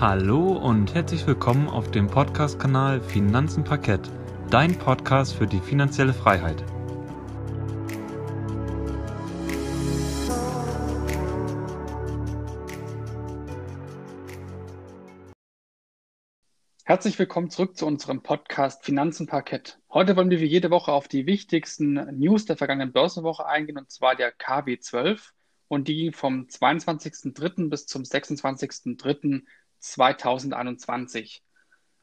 Hallo und herzlich willkommen auf dem Podcast-Kanal Finanzen Parkett, dein Podcast für die finanzielle Freiheit. Herzlich willkommen zurück zu unserem Podcast Finanzen Parkett. Heute wollen wir wie jede Woche auf die wichtigsten News der vergangenen Börsenwoche eingehen, und zwar der KW12. Und die ging vom 22.03. bis zum 26.03.2021.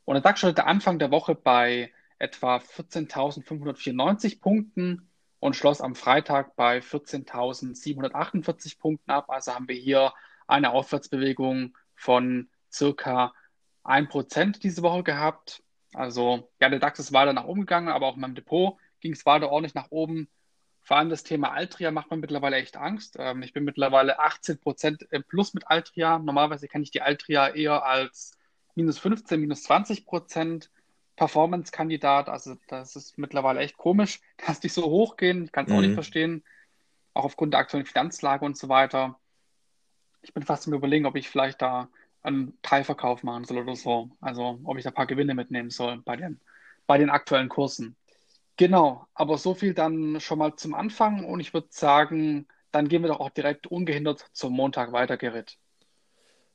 Und der DAX startete Anfang der Woche bei etwa 14.594 Punkten und schloss am Freitag bei 14.748 Punkten ab. Also haben wir hier eine Aufwärtsbewegung von circa 1% diese Woche gehabt. Also ja, der DAX ist weiter nach oben gegangen, aber auch in meinem Depot ging es weiter ordentlich nach oben. Vor allem das Thema Altria macht mir mittlerweile echt Angst. Ähm, ich bin mittlerweile 18% im Plus mit Altria. Normalerweise kenne ich die Altria eher als minus 15, minus 20% Performance-Kandidat. Also das ist mittlerweile echt komisch, dass die so hoch gehen. Ich kann es mhm. auch nicht mhm. verstehen. Auch aufgrund der aktuellen Finanzlage und so weiter. Ich bin fast im Überlegen, ob ich vielleicht da einen Teilverkauf machen soll oder so. Also ob ich da ein paar Gewinne mitnehmen soll bei den, bei den aktuellen Kursen. Genau, aber so viel dann schon mal zum Anfang und ich würde sagen, dann gehen wir doch auch direkt ungehindert zum Montag weiter, Gerrit.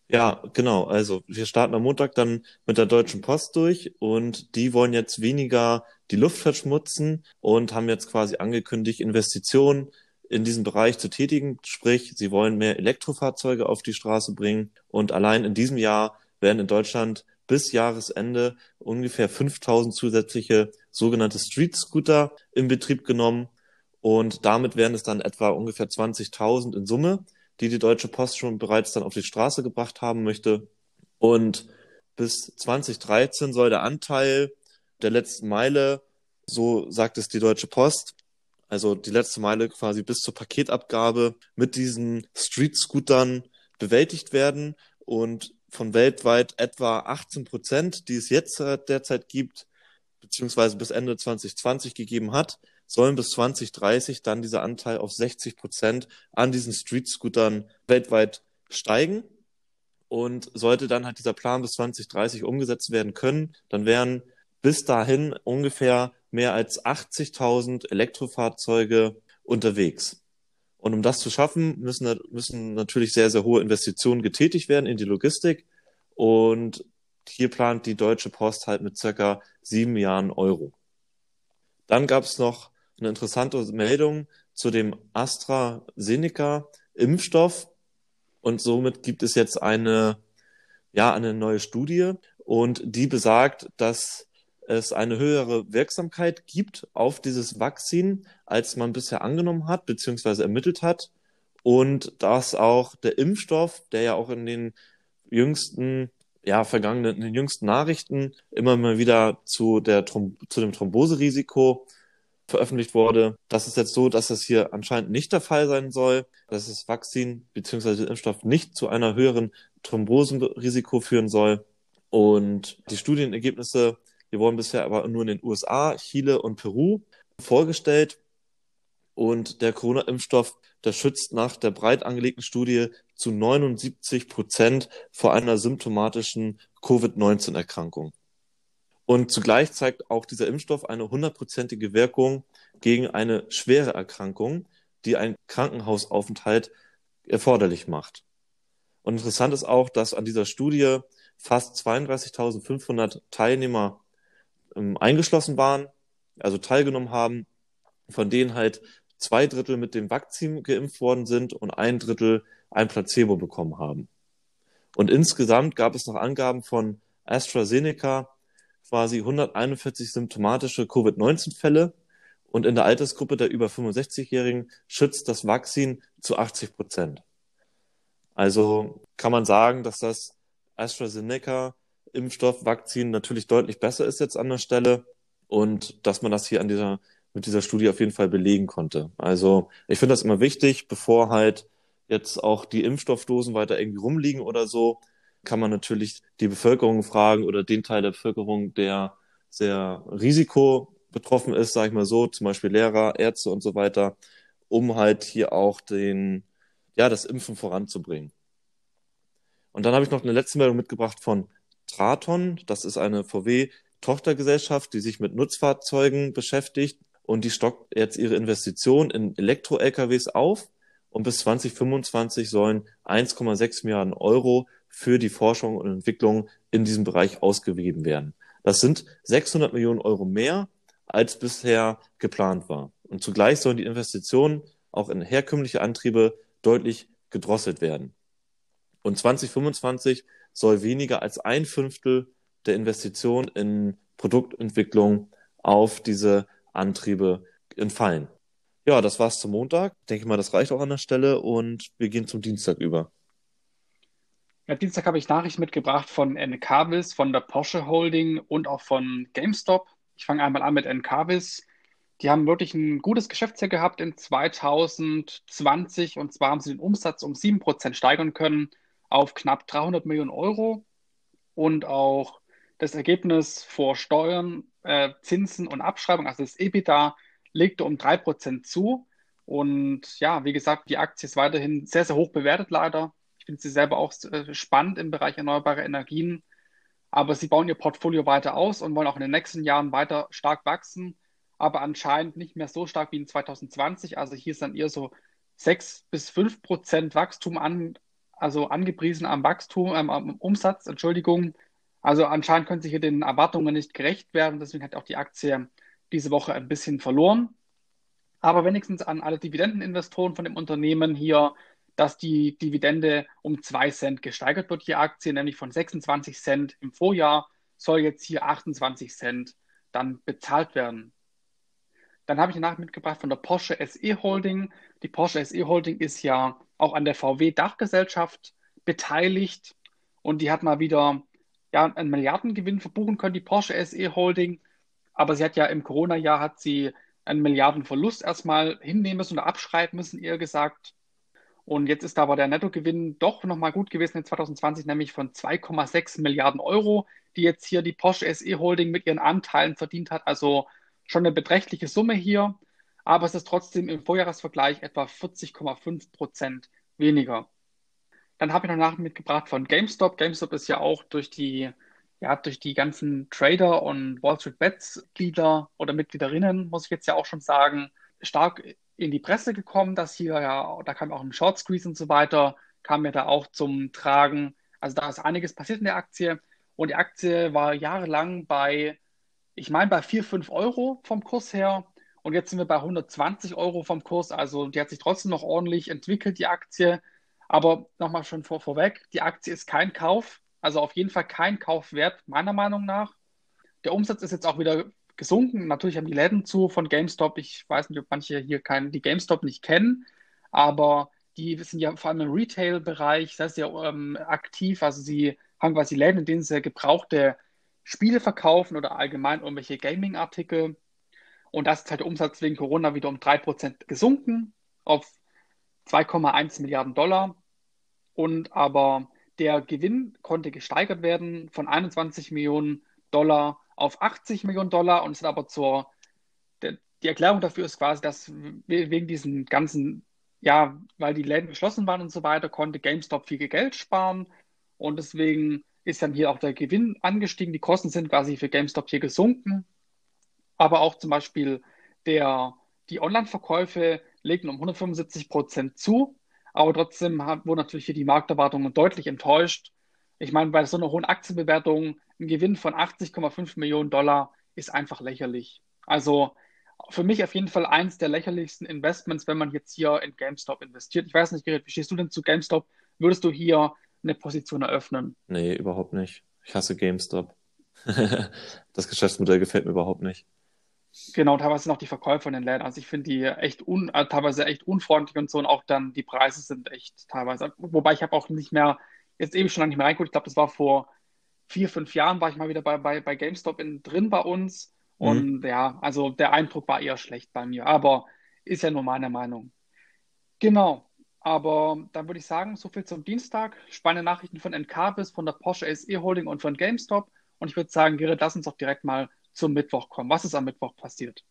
Ja, genau. Also wir starten am Montag dann mit der Deutschen Post durch und die wollen jetzt weniger die Luft verschmutzen und haben jetzt quasi angekündigt, Investitionen in diesem Bereich zu tätigen. Sprich, sie wollen mehr Elektrofahrzeuge auf die Straße bringen. Und allein in diesem Jahr werden in Deutschland bis Jahresende ungefähr 5000 zusätzliche sogenannte Street Scooter in Betrieb genommen. Und damit wären es dann etwa ungefähr 20.000 in Summe, die die Deutsche Post schon bereits dann auf die Straße gebracht haben möchte. Und bis 2013 soll der Anteil der letzten Meile, so sagt es die Deutsche Post, also die letzte Meile quasi bis zur Paketabgabe mit diesen Street-Scootern bewältigt werden und von weltweit etwa 18 Prozent, die es jetzt derzeit gibt, beziehungsweise bis Ende 2020 gegeben hat, sollen bis 2030 dann dieser Anteil auf 60 Prozent an diesen Street-Scootern weltweit steigen. Und sollte dann halt dieser Plan bis 2030 umgesetzt werden können, dann wären bis dahin ungefähr mehr als 80.000 Elektrofahrzeuge unterwegs. Und um das zu schaffen, müssen, müssen natürlich sehr, sehr hohe Investitionen getätigt werden in die Logistik. Und hier plant die Deutsche Post halt mit circa sieben Milliarden Euro. Dann gab es noch eine interessante Meldung zu dem AstraZeneca-Impfstoff. Und somit gibt es jetzt eine, ja, eine neue Studie. Und die besagt, dass es eine höhere Wirksamkeit gibt auf dieses Vakzin, als man bisher angenommen hat, beziehungsweise ermittelt hat. Und dass auch der Impfstoff, der ja auch in den jüngsten, ja, vergangenen, in den jüngsten Nachrichten immer mal wieder zu der, zu dem Thromboserisiko veröffentlicht wurde. Das ist jetzt so, dass das hier anscheinend nicht der Fall sein soll, dass das Vakzin bzw. Impfstoff nicht zu einer höheren Thrombosenrisiko führen soll. Und die Studienergebnisse die wurden bisher aber nur in den USA, Chile und Peru vorgestellt. Und der Corona-Impfstoff, der schützt nach der breit angelegten Studie zu 79 Prozent vor einer symptomatischen Covid-19-Erkrankung. Und zugleich zeigt auch dieser Impfstoff eine hundertprozentige Wirkung gegen eine schwere Erkrankung, die einen Krankenhausaufenthalt erforderlich macht. Und interessant ist auch, dass an dieser Studie fast 32.500 Teilnehmer ähm, eingeschlossen waren, also teilgenommen haben, von denen halt zwei Drittel mit dem Vakzin geimpft worden sind und ein Drittel ein Placebo bekommen haben. Und insgesamt gab es noch Angaben von AstraZeneca, quasi 141 symptomatische Covid-19-Fälle und in der Altersgruppe der über 65-Jährigen schützt das Vakzin zu 80 Prozent. Also kann man sagen, dass das AstraZeneca Impfstoff, Vakzin natürlich deutlich besser ist jetzt an der Stelle und dass man das hier an dieser, mit dieser Studie auf jeden Fall belegen konnte. Also ich finde das immer wichtig, bevor halt jetzt auch die Impfstoffdosen weiter irgendwie rumliegen oder so, kann man natürlich die Bevölkerung fragen oder den Teil der Bevölkerung, der sehr Risiko betroffen ist, sage ich mal so, zum Beispiel Lehrer, Ärzte und so weiter, um halt hier auch den, ja, das Impfen voranzubringen. Und dann habe ich noch eine letzte Meldung mitgebracht von Traton. Das ist eine VW-Tochtergesellschaft, die sich mit Nutzfahrzeugen beschäftigt. Und die stockt jetzt ihre Investition in Elektro-LKWs auf. Und bis 2025 sollen 1,6 Milliarden Euro für die Forschung und Entwicklung in diesem Bereich ausgegeben werden. Das sind 600 Millionen Euro mehr, als bisher geplant war. Und zugleich sollen die Investitionen auch in herkömmliche Antriebe deutlich gedrosselt werden. Und 2025 soll weniger als ein Fünftel der Investition in Produktentwicklung auf diese Antriebe entfallen. Ja, das war's zum Montag. Ich denke mal, das reicht auch an der Stelle und wir gehen zum Dienstag über. Ja, Dienstag habe ich Nachrichten mitgebracht von Encarvis, von der Porsche Holding und auch von GameStop. Ich fange einmal an mit Encarvis. Die haben wirklich ein gutes Geschäftsjahr gehabt in 2020 und zwar haben sie den Umsatz um 7% steigern können auf knapp 300 Millionen Euro und auch das Ergebnis vor Steuern, äh, Zinsen und Abschreibung, also das EBITDA, legte um 3% zu. Und ja, wie gesagt, die Aktie ist weiterhin sehr, sehr hoch bewertet leider finde sie selber auch äh, spannend im Bereich erneuerbare Energien. Aber sie bauen ihr Portfolio weiter aus und wollen auch in den nächsten Jahren weiter stark wachsen, aber anscheinend nicht mehr so stark wie in 2020. Also hier ist dann eher so 6 bis 5 Prozent Wachstum an, also angepriesen am Wachstum, ähm, am Umsatz, Entschuldigung. Also anscheinend können sie hier den Erwartungen nicht gerecht werden. Deswegen hat auch die Aktie diese Woche ein bisschen verloren. Aber wenigstens an alle Dividendeninvestoren von dem Unternehmen hier dass die Dividende um 2 Cent gesteigert wird, die Aktie, nämlich von 26 Cent im Vorjahr soll jetzt hier 28 Cent dann bezahlt werden. Dann habe ich danach mitgebracht von der Porsche SE Holding. Die Porsche SE Holding ist ja auch an der VW Dachgesellschaft beteiligt und die hat mal wieder ja, einen Milliardengewinn verbuchen können, die Porsche SE Holding. Aber sie hat ja im Corona-Jahr hat sie einen Milliardenverlust erstmal hinnehmen müssen oder abschreiben müssen, eher gesagt. Und jetzt ist aber der Nettogewinn doch nochmal gut gewesen in 2020, nämlich von 2,6 Milliarden Euro, die jetzt hier die Porsche SE Holding mit ihren Anteilen verdient hat. Also schon eine beträchtliche Summe hier. Aber es ist trotzdem im Vorjahresvergleich etwa 40,5 Prozent weniger. Dann habe ich noch Nachrichten mitgebracht von GameStop. GameStop ist ja auch durch die, ja, durch die ganzen Trader und Wall Street Bets Glieder oder Mitgliederinnen, muss ich jetzt ja auch schon sagen, stark in die Presse gekommen, dass hier ja, da kam auch ein Short Squeeze und so weiter, kam ja da auch zum Tragen. Also da ist einiges passiert in der Aktie. Und die Aktie war jahrelang bei, ich meine, bei 4, 5 Euro vom Kurs her. Und jetzt sind wir bei 120 Euro vom Kurs. Also die hat sich trotzdem noch ordentlich entwickelt, die Aktie. Aber nochmal schon vor, vorweg, die Aktie ist kein Kauf. Also auf jeden Fall kein Kaufwert, meiner Meinung nach. Der Umsatz ist jetzt auch wieder gesunken. Natürlich haben die Läden zu von GameStop. Ich weiß nicht, ob manche hier kein, die GameStop nicht kennen, aber die sind ja vor allem im Retail-Bereich sehr, sehr ähm, aktiv. Also sie haben quasi Läden, in denen sie gebrauchte Spiele verkaufen oder allgemein irgendwelche Gaming-Artikel. Und das ist halt der Umsatz wegen Corona wieder um 3% gesunken auf 2,1 Milliarden Dollar. Und aber der Gewinn konnte gesteigert werden von 21 Millionen Dollar auf 80 Millionen Dollar und es hat aber zur, die Erklärung dafür ist quasi, dass wegen diesen ganzen, ja, weil die Läden geschlossen waren und so weiter, konnte GameStop viel Geld sparen und deswegen ist dann hier auch der Gewinn angestiegen. Die Kosten sind quasi für GameStop hier gesunken, aber auch zum Beispiel der, die Online-Verkäufe legen um 175 Prozent zu, aber trotzdem hat, wurden natürlich hier die Markterwartungen deutlich enttäuscht. Ich meine, bei so einer hohen Aktienbewertung ein Gewinn von 80,5 Millionen Dollar ist einfach lächerlich. Also für mich auf jeden Fall eins der lächerlichsten Investments, wenn man jetzt hier in GameStop investiert. Ich weiß nicht, Gerrit, wie stehst du denn zu GameStop? Würdest du hier eine Position eröffnen? Nee, überhaupt nicht. Ich hasse GameStop. das Geschäftsmodell gefällt mir überhaupt nicht. Genau, teilweise noch die Verkäufer in den Läden. Also ich finde die echt un, äh, teilweise echt unfreundlich und so und auch dann die Preise sind echt teilweise. Wobei ich habe auch nicht mehr, jetzt ewig schon lange nicht mehr reingeguckt. Ich glaube, das war vor vier, fünf Jahren war ich mal wieder bei, bei, bei GameStop in, drin bei uns. Mhm. Und ja, also der Eindruck war eher schlecht bei mir. Aber ist ja nur meine Meinung. Genau. Aber dann würde ich sagen, so viel zum Dienstag. Spannende Nachrichten von Encarvis, von der Porsche SE Holding und von GameStop. Und ich würde sagen, Gerrit, lass uns doch direkt mal zum Mittwoch kommen. Was ist am Mittwoch passiert?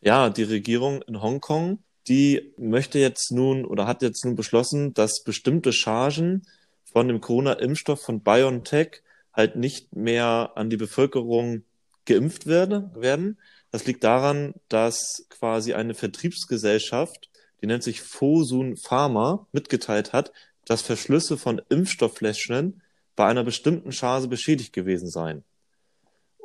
Ja, die Regierung in Hongkong, die möchte jetzt nun oder hat jetzt nun beschlossen, dass bestimmte Chargen von dem Corona-Impfstoff von BioNTech halt nicht mehr an die Bevölkerung geimpft werde, werden. Das liegt daran, dass quasi eine Vertriebsgesellschaft, die nennt sich Fosun Pharma, mitgeteilt hat, dass Verschlüsse von Impfstofffläschchen bei einer bestimmten Charge beschädigt gewesen seien.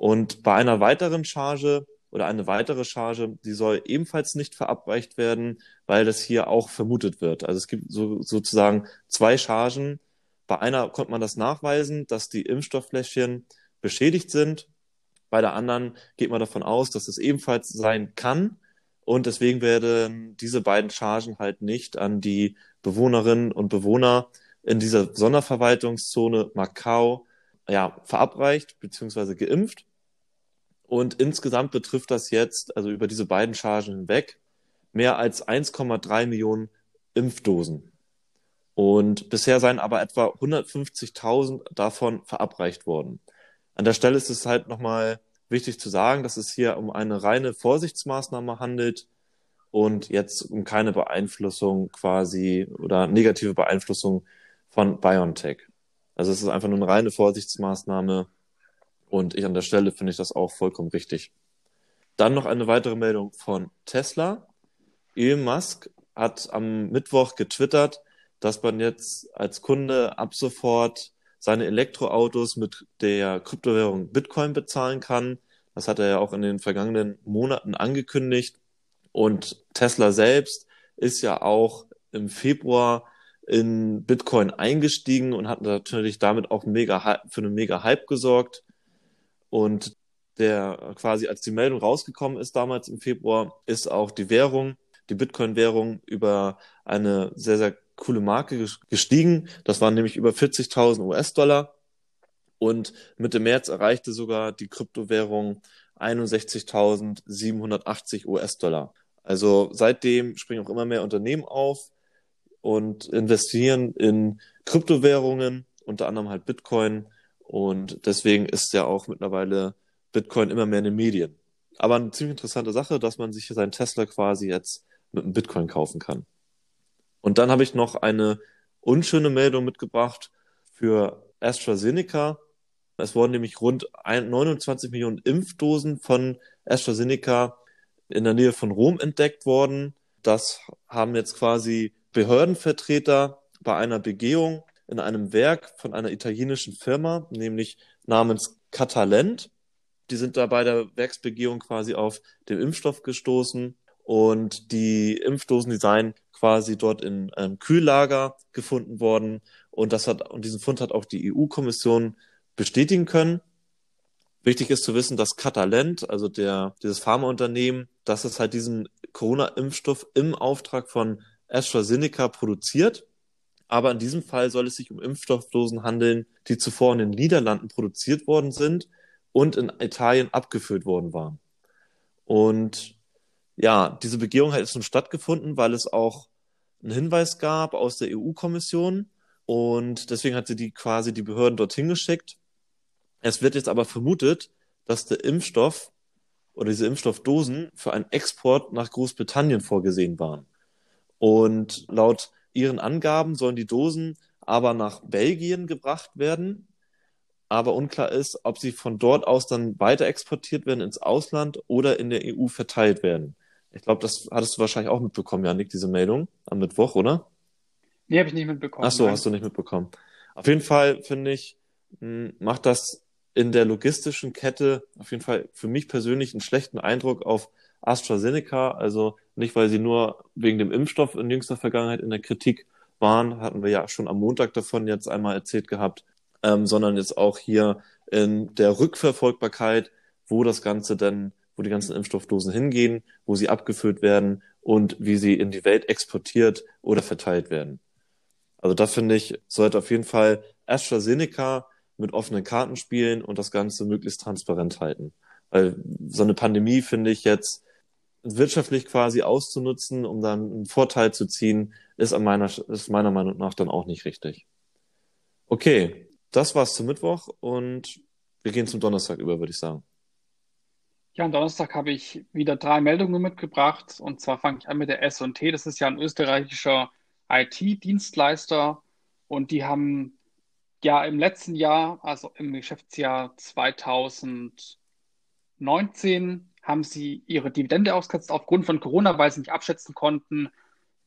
Und bei einer weiteren Charge oder eine weitere Charge, die soll ebenfalls nicht verabreicht werden, weil das hier auch vermutet wird. Also es gibt so, sozusagen zwei Chargen. Bei einer konnte man das nachweisen, dass die Impfstofffläschchen beschädigt sind. Bei der anderen geht man davon aus, dass es ebenfalls sein kann. Und deswegen werden diese beiden Chargen halt nicht an die Bewohnerinnen und Bewohner in dieser Sonderverwaltungszone Macau ja, verabreicht bzw. geimpft. Und insgesamt betrifft das jetzt, also über diese beiden Chargen hinweg, mehr als 1,3 Millionen Impfdosen. Und bisher seien aber etwa 150.000 davon verabreicht worden. An der Stelle ist es halt nochmal wichtig zu sagen, dass es hier um eine reine Vorsichtsmaßnahme handelt und jetzt um keine Beeinflussung quasi oder negative Beeinflussung von BioNTech. Also es ist einfach nur eine reine Vorsichtsmaßnahme und ich an der Stelle finde ich das auch vollkommen richtig. Dann noch eine weitere Meldung von Tesla. Elon Musk hat am Mittwoch getwittert, dass man jetzt als Kunde ab sofort seine Elektroautos mit der Kryptowährung Bitcoin bezahlen kann. Das hat er ja auch in den vergangenen Monaten angekündigt. Und Tesla selbst ist ja auch im Februar in Bitcoin eingestiegen und hat natürlich damit auch mega für einen mega Hype gesorgt. Und der quasi, als die Meldung rausgekommen ist damals im Februar, ist auch die Währung, die Bitcoin-Währung über eine sehr, sehr coole Marke gestiegen. Das waren nämlich über 40.000 US-Dollar. Und Mitte März erreichte sogar die Kryptowährung 61.780 US-Dollar. Also seitdem springen auch immer mehr Unternehmen auf und investieren in Kryptowährungen, unter anderem halt Bitcoin und deswegen ist ja auch mittlerweile Bitcoin immer mehr in den Medien. Aber eine ziemlich interessante Sache, dass man sich seinen Tesla quasi jetzt mit einem Bitcoin kaufen kann. Und dann habe ich noch eine unschöne Meldung mitgebracht für AstraZeneca. Es wurden nämlich rund 29 Millionen Impfdosen von AstraZeneca in der Nähe von Rom entdeckt worden. Das haben jetzt quasi Behördenvertreter bei einer Begehung in einem Werk von einer italienischen Firma, nämlich namens Catalent. Die sind da bei der Werksbegehung quasi auf den Impfstoff gestoßen und die Impfdosen, die seien quasi dort in einem Kühllager gefunden worden und das hat, und diesen Fund hat auch die EU-Kommission bestätigen können. Wichtig ist zu wissen, dass Catalent, also der, dieses Pharmaunternehmen, dass es halt diesen Corona-Impfstoff im Auftrag von AstraZeneca produziert aber in diesem Fall soll es sich um Impfstoffdosen handeln, die zuvor in den Niederlanden produziert worden sind und in Italien abgefüllt worden waren. Und ja, diese Begehung hat jetzt schon stattgefunden, weil es auch einen Hinweis gab aus der EU-Kommission und deswegen hat sie die quasi die Behörden dorthin geschickt. Es wird jetzt aber vermutet, dass der Impfstoff oder diese Impfstoffdosen für einen Export nach Großbritannien vorgesehen waren. Und laut ihren Angaben sollen die Dosen aber nach Belgien gebracht werden. Aber unklar ist, ob sie von dort aus dann weiter exportiert werden ins Ausland oder in der EU verteilt werden. Ich glaube, das hattest du wahrscheinlich auch mitbekommen, Janik, diese Meldung am Mittwoch, oder? Nee, habe ich nicht mitbekommen. Ach so, hast du nicht mitbekommen. Auf jeden Fall finde ich, hm, macht das in der logistischen Kette auf jeden Fall für mich persönlich einen schlechten Eindruck auf AstraZeneca. Also nicht, weil sie nur wegen dem Impfstoff in jüngster Vergangenheit in der Kritik waren, hatten wir ja schon am Montag davon jetzt einmal erzählt gehabt, ähm, sondern jetzt auch hier in der Rückverfolgbarkeit, wo das Ganze denn, wo die ganzen Impfstoffdosen hingehen, wo sie abgefüllt werden und wie sie in die Welt exportiert oder verteilt werden. Also da finde ich, sollte auf jeden Fall AstraZeneca mit offenen Karten spielen und das Ganze möglichst transparent halten. Weil so eine Pandemie finde ich jetzt wirtschaftlich quasi auszunutzen, um dann einen Vorteil zu ziehen, ist, an meiner, ist meiner Meinung nach dann auch nicht richtig. Okay, das war's zum Mittwoch und wir gehen zum Donnerstag über, würde ich sagen. Ja, am Donnerstag habe ich wieder drei Meldungen mitgebracht. Und zwar fange ich an mit der S&T. Das ist ja ein österreichischer IT-Dienstleister. Und die haben Ja, im letzten Jahr, also im Geschäftsjahr 2019, haben sie ihre Dividende ausgesetzt aufgrund von Corona, weil sie nicht abschätzen konnten,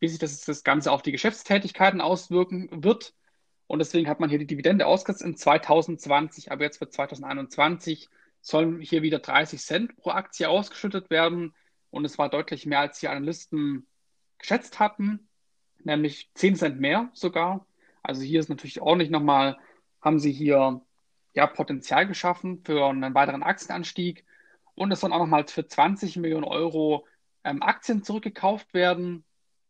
wie sich das, das Ganze auf die Geschäftstätigkeiten auswirken wird. Und deswegen hat man hier die Dividende ausgesetzt in 2020, aber jetzt für 2021 sollen hier wieder 30 Cent pro Aktie ausgeschüttet werden. Und es war deutlich mehr, als die Analysten geschätzt hatten, nämlich 10 Cent mehr sogar. Also hier ist natürlich ordentlich nochmal, haben sie hier ja, Potenzial geschaffen für einen weiteren Aktienanstieg. Und es sollen auch nochmal für 20 Millionen Euro ähm, Aktien zurückgekauft werden,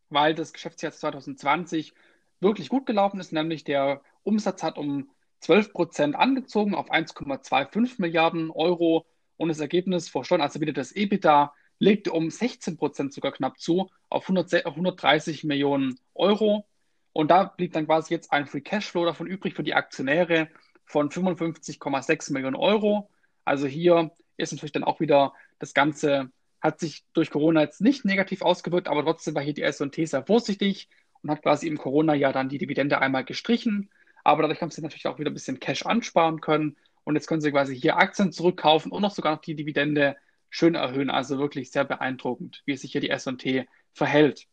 weil das Geschäftsjahr 2020 wirklich gut gelaufen ist, nämlich der Umsatz hat um 12 Prozent angezogen auf 1,25 Milliarden Euro und das Ergebnis vor Steuern, also wieder das EBITDA, legte um 16 Prozent sogar knapp zu auf 100, 130 Millionen Euro. Und da blieb dann quasi jetzt ein Free Cashflow davon übrig für die Aktionäre von 55,6 Millionen Euro. Also hier ist natürlich dann auch wieder das Ganze, hat sich durch Corona jetzt nicht negativ ausgewirkt, aber trotzdem war hier die S&T sehr vorsichtig und hat quasi im Corona-Jahr dann die Dividende einmal gestrichen. Aber dadurch haben sie natürlich auch wieder ein bisschen Cash ansparen können. Und jetzt können sie quasi hier Aktien zurückkaufen und noch sogar noch die Dividende schön erhöhen. Also wirklich sehr beeindruckend, wie sich hier die S&T verhält.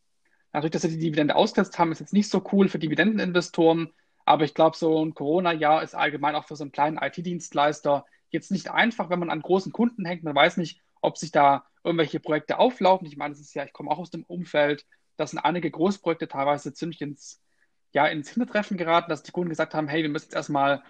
Natürlich, dass sie die Dividende ausgesetzt haben, ist jetzt nicht so cool für Dividendeninvestoren. Aber ich glaube, so ein Corona-Jahr ist allgemein auch für so einen kleinen IT-Dienstleister jetzt nicht einfach, wenn man an großen Kunden hängt. Man weiß nicht, ob sich da irgendwelche Projekte auflaufen. Ich meine, das ist ja, ich komme auch aus dem Umfeld, da sind einige Großprojekte teilweise ziemlich ins ja, ins Hintertreffen geraten, dass die Kunden gesagt haben, hey, wir müssen jetzt erstmal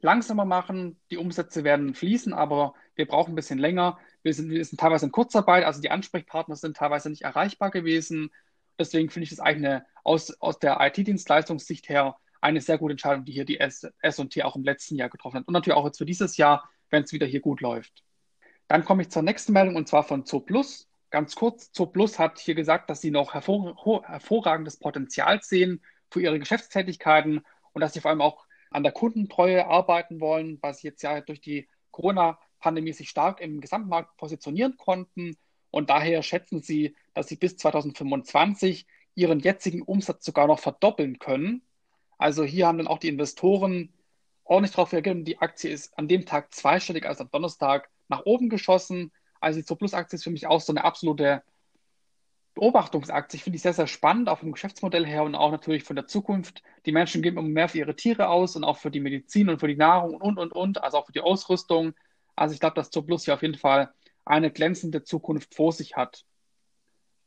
langsamer machen, die Umsätze werden fließen, aber wir brauchen ein bisschen länger. Wir sind, wir sind teilweise in Kurzarbeit, also die Ansprechpartner sind teilweise nicht erreichbar gewesen. Deswegen finde ich das eigentlich eine, aus, aus der IT-Dienstleistungssicht her eine sehr gute Entscheidung, die hier die S&T auch im letzten Jahr getroffen hat. Und natürlich auch jetzt für dieses Jahr, wenn es wieder hier gut läuft. Dann komme ich zur nächsten Meldung und zwar von Zooplus. Ganz kurz, Zooplus hat hier gesagt, dass sie noch hervor, hervorragendes Potenzial sehen für ihre Geschäftstätigkeiten und dass sie vor allem auch an der Kundentreue arbeiten wollen, sie jetzt ja durch die Corona-Pandemie sich stark im Gesamtmarkt positionieren konnten. Und daher schätzen sie, dass sie bis 2025 ihren jetzigen Umsatz sogar noch verdoppeln können. Also hier haben dann auch die Investoren ordentlich darauf reagiert. Die Aktie ist an dem Tag zweistellig, also am Donnerstag, nach oben geschossen. Also die Zooplus-Aktie ist für mich auch so eine absolute Beobachtungsaktie. Ich finde die sehr, sehr spannend, auch vom Geschäftsmodell her und auch natürlich von der Zukunft. Die Menschen geben immer mehr für ihre Tiere aus und auch für die Medizin und für die Nahrung und, und, und, also auch für die Ausrüstung. Also ich glaube, dass Zooplus hier auf jeden Fall eine glänzende Zukunft vor sich hat.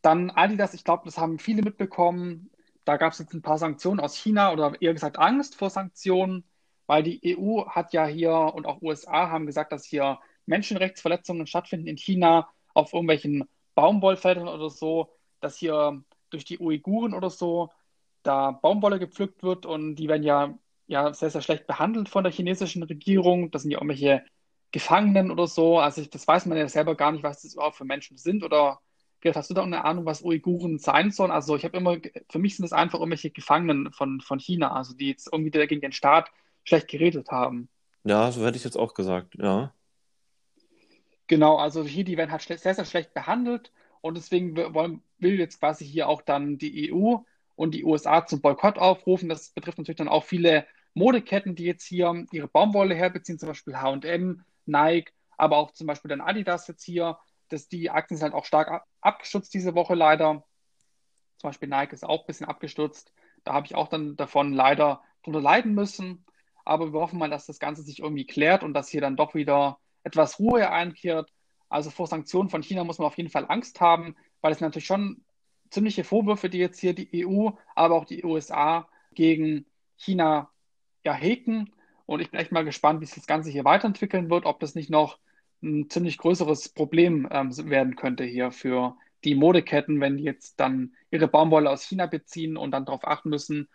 Dann Adidas, ich glaube, das haben viele mitbekommen. Da gab es jetzt ein paar Sanktionen aus China oder eher gesagt Angst vor Sanktionen, weil die EU hat ja hier und auch USA haben gesagt, dass hier Menschenrechtsverletzungen stattfinden in China auf irgendwelchen Baumwollfeldern oder so dass hier durch die Uiguren oder so da Baumwolle gepflückt wird und die werden ja, ja sehr, sehr schlecht behandelt von der chinesischen Regierung. Das sind ja irgendwelche Gefangenen oder so. Also ich, das weiß man ja selber gar nicht, was das überhaupt für Menschen sind. Oder hast du da eine Ahnung, was Uiguren sein sollen? Also ich habe immer, für mich sind es einfach irgendwelche Gefangenen von, von China, also die jetzt irgendwie gegen den Staat schlecht geredet haben. Ja, so hätte ich jetzt auch gesagt, ja. Genau, also hier, die werden halt sehr, sehr schlecht behandelt und deswegen wollen, will jetzt quasi hier auch dann die EU und die USA zum Boykott aufrufen. Das betrifft natürlich dann auch viele Modeketten, die jetzt hier ihre Baumwolle herbeziehen, zum Beispiel HM, Nike, aber auch zum Beispiel dann Adidas jetzt hier. Dass die Aktien sind halt auch stark abgestürzt diese Woche leider. Zum Beispiel Nike ist auch ein bisschen abgestürzt. Da habe ich auch dann davon leider drunter leiden müssen. Aber wir hoffen mal, dass das Ganze sich irgendwie klärt und dass hier dann doch wieder etwas Ruhe einkehrt also vor Sanktionen von China muss man auf jeden Fall Angst haben, weil es natürlich schon ziemliche Vorwürfe, die jetzt hier die EU, aber auch die USA gegen China ja hegen. Und ich bin echt mal gespannt, wie sich das Ganze hier weiterentwickeln wird, ob das nicht noch ein ziemlich größeres Problem ähm, werden könnte hier für die Modeketten, wenn die jetzt dann ihre Baumwolle aus China beziehen und dann darauf achten müssen,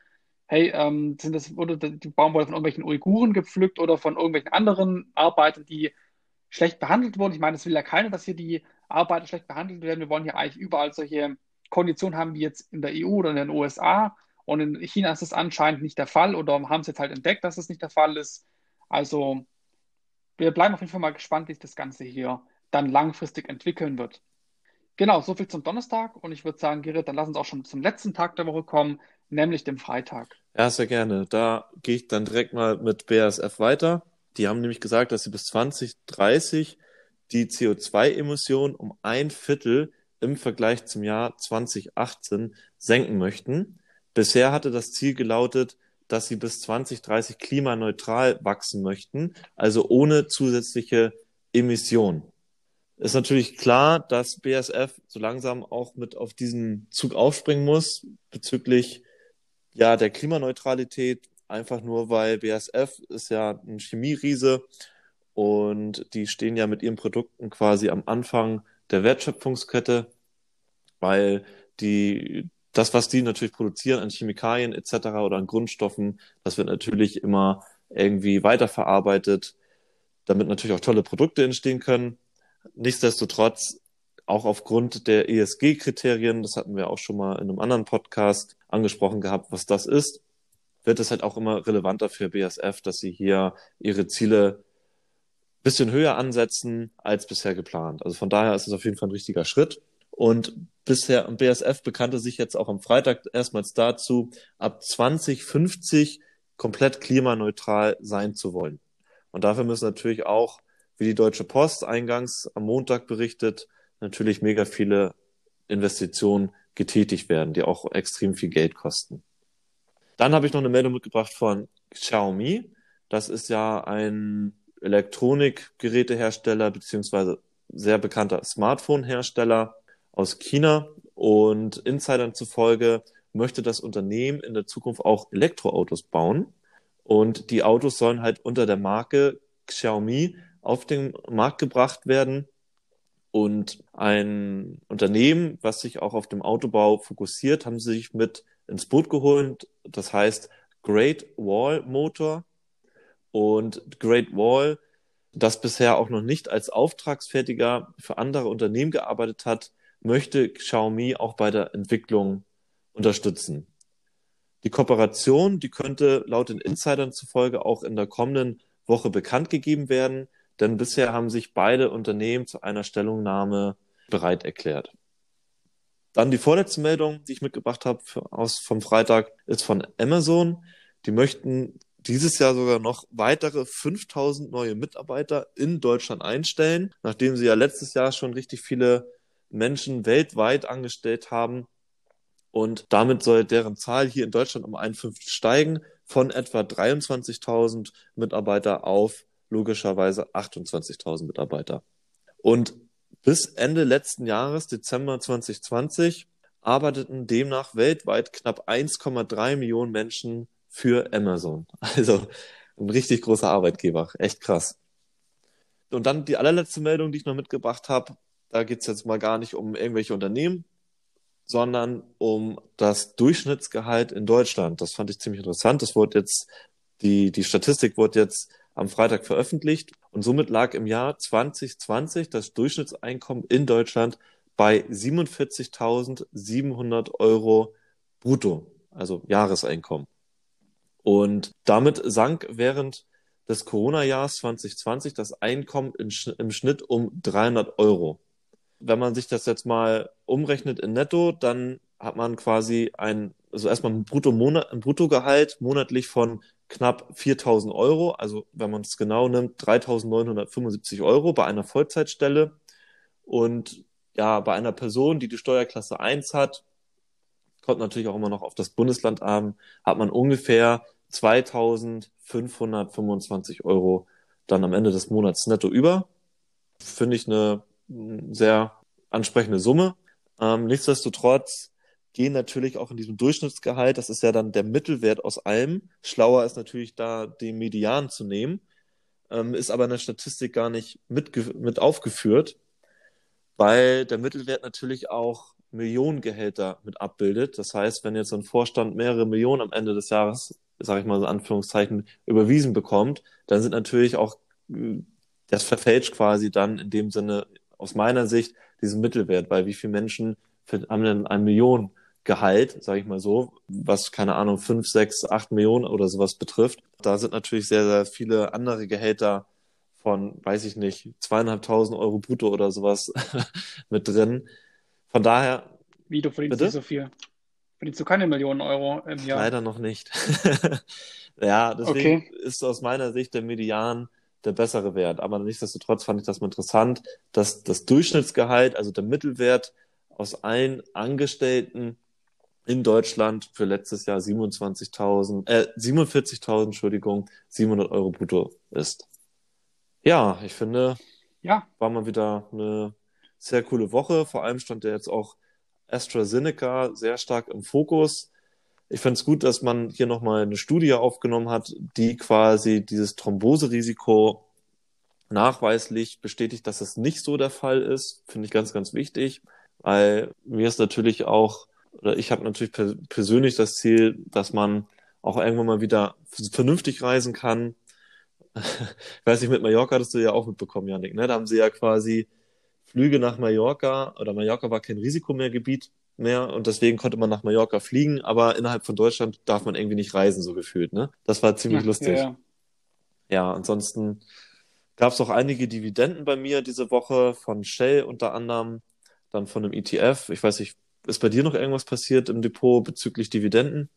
hey, ähm, sind das, wurde die Baumwolle von irgendwelchen Uiguren gepflückt oder von irgendwelchen anderen Arbeitern, die schlecht behandelt wurden. Ich meine, es will ja keiner, dass hier die Arbeiter schlecht behandelt werden. Wir wollen hier eigentlich überall solche Konditionen haben wie jetzt in der EU oder in den USA. Und in China ist es anscheinend nicht der Fall oder haben es jetzt halt entdeckt, dass es nicht der Fall ist. Also wir bleiben auf jeden Fall mal gespannt, wie sich das Ganze hier dann langfristig entwickeln wird. Genau, so viel zum Donnerstag. Und ich würde sagen, Gerrit, dann lass uns auch schon zum letzten Tag der Woche kommen, nämlich dem Freitag. Ja, sehr gerne. Da gehe ich dann direkt mal mit BASF weiter. Die haben nämlich gesagt, dass sie bis 2030 die CO2-Emissionen um ein Viertel im Vergleich zum Jahr 2018 senken möchten. Bisher hatte das Ziel gelautet, dass sie bis 2030 klimaneutral wachsen möchten, also ohne zusätzliche Emissionen. Ist natürlich klar, dass BASF so langsam auch mit auf diesen Zug aufspringen muss bezüglich ja der Klimaneutralität, einfach nur weil BASF ist ja ein Chemieriese und die stehen ja mit ihren Produkten quasi am Anfang der Wertschöpfungskette, weil die das, was die natürlich produzieren an Chemikalien etc. oder an Grundstoffen, das wird natürlich immer irgendwie weiterverarbeitet, damit natürlich auch tolle Produkte entstehen können. Nichtsdestotrotz, auch aufgrund der ESG-Kriterien, das hatten wir auch schon mal in einem anderen Podcast angesprochen gehabt, was das ist, wird es halt auch immer relevanter für BASF, dass sie hier ihre Ziele bisschen höher ansetzen als bisher geplant. Also von daher ist es auf jeden Fall ein richtiger Schritt. Und bisher BASF bekannte sich jetzt auch am Freitag erstmals dazu, ab 2050 komplett klimaneutral sein zu wollen. Und dafür müssen natürlich auch, wie die Deutsche Post eingangs am Montag berichtet, natürlich mega viele Investitionen getätigt werden, die auch extrem viel Geld kosten. Dann habe ich noch eine Meldung mitgebracht von Xiaomi. Das ist ja ein Elektronikgerätehersteller beziehungsweise sehr bekannter Smartphone-Hersteller aus China und Insidern zufolge möchte das Unternehmen in der Zukunft auch Elektroautos bauen und die Autos sollen halt unter der Marke Xiaomi auf den Markt gebracht werden und ein Unternehmen, was sich auch auf dem Autobau fokussiert, haben sie sich mit ins Boot geholt. Das heißt Great Wall Motor. Und Great Wall, das bisher auch noch nicht als Auftragsfertiger für andere Unternehmen gearbeitet hat, möchte Xiaomi auch bei der Entwicklung unterstützen. Die Kooperation, die könnte laut den Insidern zufolge auch in der kommenden Woche bekannt gegeben werden, denn bisher haben sich beide Unternehmen zu einer Stellungnahme bereit erklärt. Dann die vorletzte Meldung, die ich mitgebracht habe aus vom Freitag, ist von Amazon. Die möchten dieses Jahr sogar noch weitere 5000 neue Mitarbeiter in Deutschland einstellen, nachdem sie ja letztes Jahr schon richtig viele Menschen weltweit angestellt haben. Und damit soll deren Zahl hier in Deutschland um ein Fünftel steigen, von etwa 23.000 Mitarbeiter auf logischerweise 28.000 Mitarbeiter. Und bis Ende letzten Jahres, Dezember 2020, arbeiteten demnach weltweit knapp 1,3 Millionen Menschen für Amazon. Also ein richtig großer Arbeitgeber. Echt krass. Und dann die allerletzte Meldung, die ich noch mitgebracht habe. Da geht es jetzt mal gar nicht um irgendwelche Unternehmen, sondern um das Durchschnittsgehalt in Deutschland. Das fand ich ziemlich interessant. Das wurde jetzt, die, die Statistik wurde jetzt am Freitag veröffentlicht und somit lag im Jahr 2020 das Durchschnittseinkommen in Deutschland bei 47.700 Euro brutto, also Jahreseinkommen. Und damit sank während des Corona-Jahres 2020 das Einkommen im Schnitt um 300 Euro. Wenn man sich das jetzt mal umrechnet in Netto, dann hat man quasi ein, also erstmal ein, Brutto -Monat, ein Bruttogehalt monatlich von knapp 4000 Euro, also wenn man es genau nimmt, 3975 Euro bei einer Vollzeitstelle. Und ja, bei einer Person, die die Steuerklasse 1 hat, kommt natürlich auch immer noch auf das Bundesland an, hat man ungefähr 2525 Euro dann am Ende des Monats netto über. Finde ich eine sehr ansprechende Summe. Ähm, nichtsdestotrotz gehen natürlich auch in diesem Durchschnittsgehalt, das ist ja dann der Mittelwert aus allem. Schlauer ist natürlich da den Median zu nehmen, ähm, ist aber in der Statistik gar nicht mit, mit aufgeführt, weil der Mittelwert natürlich auch Millionengehälter mit abbildet. Das heißt, wenn jetzt so ein Vorstand mehrere Millionen am Ende des Jahres, sage ich mal so in Anführungszeichen, überwiesen bekommt, dann sind natürlich auch, äh, das verfälscht quasi dann in dem Sinne aus meiner Sicht diesen Mittelwert, weil wie viele Menschen haben denn eine Million Gehalt, sage ich mal so, was keine Ahnung fünf, sechs, acht Millionen oder sowas betrifft. Da sind natürlich sehr, sehr viele andere Gehälter von, weiß ich nicht, zweieinhalbtausend Euro brutto oder sowas mit drin. Von daher. Wie, du verdienst Bitte? nicht so viel? Verdienst du keine Millionen Euro im Jahr? Leider noch nicht. ja, deswegen Okay. ist aus meiner Sicht der Median der bessere Wert. Aber nichtsdestotrotz fand ich das mal interessant, dass das Durchschnittsgehalt, also der Mittelwert aus allen Angestellten in Deutschland für letztes Jahr 27.000, äh, 47.000, Entschuldigung, 700 Euro brutto ist. Ja, ich finde, Ja, war mal wieder eine sehr coole Woche. Vor allem stand ja jetzt auch AstraZeneca sehr stark im Fokus. Ich finde es gut, dass man hier nochmal eine Studie aufgenommen hat, die quasi dieses Thromboserisiko nachweislich bestätigt, dass es nicht so der Fall ist. Finde ich ganz, ganz wichtig, weil mir ist natürlich auch, oder ich habe natürlich per persönlich das Ziel, dass man auch irgendwann mal wieder vernünftig reisen kann. Ich weiß nicht, mit Mallorca hattest du ja auch mitbekommen, Janik, ne? Da haben sie ja quasi Flüge nach Mallorca, oder Mallorca war kein Risikomeergebiet mehr und deswegen konnte man nach Mallorca fliegen, aber innerhalb von Deutschland darf man irgendwie nicht reisen, so gefühlt, ne? Das war ziemlich ja, lustig. Ja, Ja, ansonsten gab es auch einige Dividenden bei mir diese Woche von Shell unter anderem, dann von einem ETF. Ich weiß nicht, ist bei dir noch irgendwas passiert im Depot bezüglich Dividenden?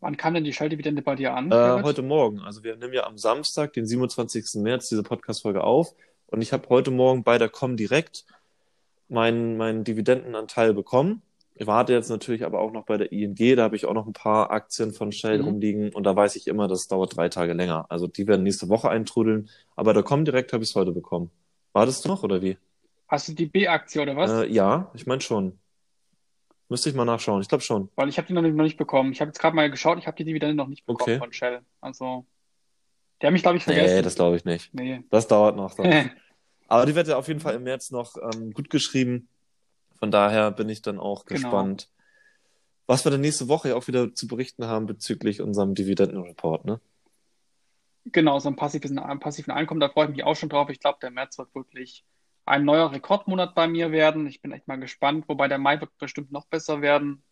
Wann kam denn die Shell-Dividende bei dir an? Äh, heute Morgen. Also wir nehmen ja am Samstag, den 27. März, diese Podcast-Folge auf. Und ich habe heute Morgen bei der Comdirect meinen, meinen Dividendenanteil bekommen. Ich warte jetzt natürlich aber auch noch bei der ING. Da habe ich auch noch ein paar Aktien von Shell Mhm. rumliegen. Und da weiß ich immer, das dauert drei Tage länger. Also die werden nächste Woche eintrudeln. Aber bei der Comdirect habe ich es heute bekommen. Wartest du noch oder wie? Hast du die B-Aktie oder was? Äh, ja, ich meine schon. Müsste ich mal nachschauen. Ich glaube schon. Weil ich habe die noch nicht, noch nicht bekommen. Ich habe jetzt gerade mal geschaut, ich habe die Dividende noch nicht bekommen Okay. von Shell. Also, die haben mich, glaube ich, Nee, vergessen. das glaube ich nicht. Nee. Das dauert noch. Aber die wird ja auf jeden Fall im März noch ähm, gut geschrieben. Von daher bin ich dann auch Genau. gespannt, was wir dann nächste Woche auch wieder zu berichten haben bezüglich unserem Dividendenreport. Ne? Genau, so ein passives, ein passiven Einkommen, da freue ich mich auch schon drauf. Ich glaube, der März wird wirklich ein neuer Rekordmonat bei mir werden. Ich bin echt mal gespannt, wobei der Mai wird bestimmt noch besser werden.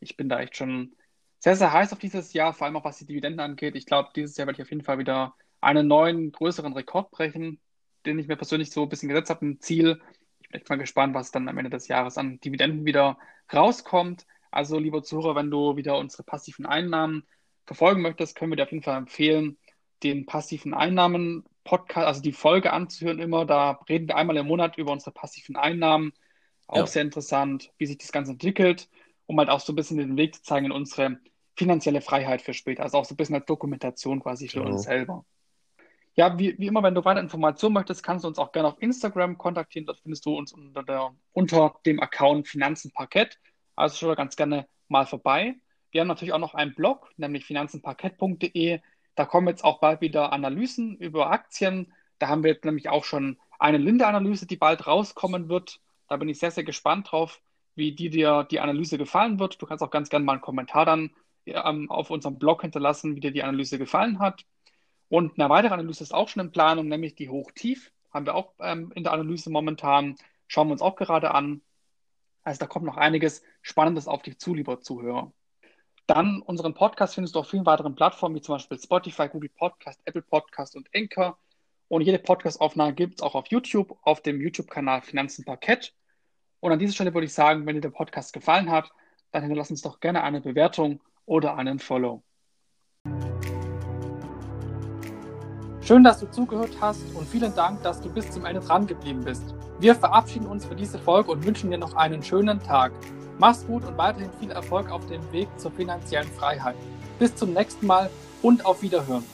Ich bin da echt schon sehr, sehr heiß auf dieses Jahr, vor allem auch was die Dividenden angeht. Ich glaube, dieses Jahr werde ich auf jeden Fall wieder einen neuen, größeren Rekord brechen, den ich mir persönlich so ein bisschen gesetzt habe, ein Ziel. Ich bin echt mal gespannt, was dann am Ende des Jahres an Dividenden wieder rauskommt. Also, lieber Zuhörer, wenn du wieder unsere passiven Einnahmen verfolgen möchtest, können wir dir auf jeden Fall empfehlen, den passiven Einnahmen Podcast, also die Folge anzuhören immer. Da reden wir einmal im Monat über unsere passiven Einnahmen. Auch Ja. sehr interessant, wie sich das Ganze entwickelt, um halt auch so ein bisschen den Weg zu zeigen in unsere finanzielle Freiheit für später. Also auch so ein bisschen als Dokumentation quasi für Genau. uns selber. Ja, wie, wie immer, wenn du weitere Informationen möchtest, kannst du uns auch gerne auf Instagram kontaktieren. Dort findest du uns unter, der, unter dem Account Finanzenparkett. Also schau da ganz gerne mal vorbei. Wir haben natürlich auch noch einen Blog, nämlich finanzenparkett.de. Da kommen jetzt auch bald wieder Analysen über Aktien. Da haben wir jetzt nämlich auch schon eine Linde-Analyse, die bald rauskommen wird. Da bin ich sehr, sehr gespannt drauf, wie die dir die Analyse gefallen wird. Du kannst auch ganz gerne mal einen Kommentar dann ähm, auf unserem Blog hinterlassen, wie dir die Analyse gefallen hat. Und eine weitere Analyse ist auch schon in Planung, nämlich die Hoch-Tief. Haben wir auch ähm, in der Analyse momentan. Schauen wir uns auch gerade an. Also da kommt noch einiges Spannendes auf dich zu, lieber Zuhörer. Dann unseren Podcast findest du auf vielen weiteren Plattformen, wie zum Beispiel Spotify, Google Podcast, Apple Podcast und Anchor. Und jede Podcast-Aufnahme gibt es auch auf YouTube, auf dem YouTube-Kanal Finanzen Parkett. Und an dieser Stelle würde ich sagen, wenn dir der Podcast gefallen hat, dann hinterlass uns doch gerne eine Bewertung oder einen Follow. Schön, dass du zugehört hast und vielen Dank, dass du bis zum Ende dran geblieben bist. Wir verabschieden uns für diese Folge und wünschen dir noch einen schönen Tag. Mach's gut und weiterhin viel Erfolg auf dem Weg zur finanziellen Freiheit. Bis zum nächsten Mal und auf Wiederhören.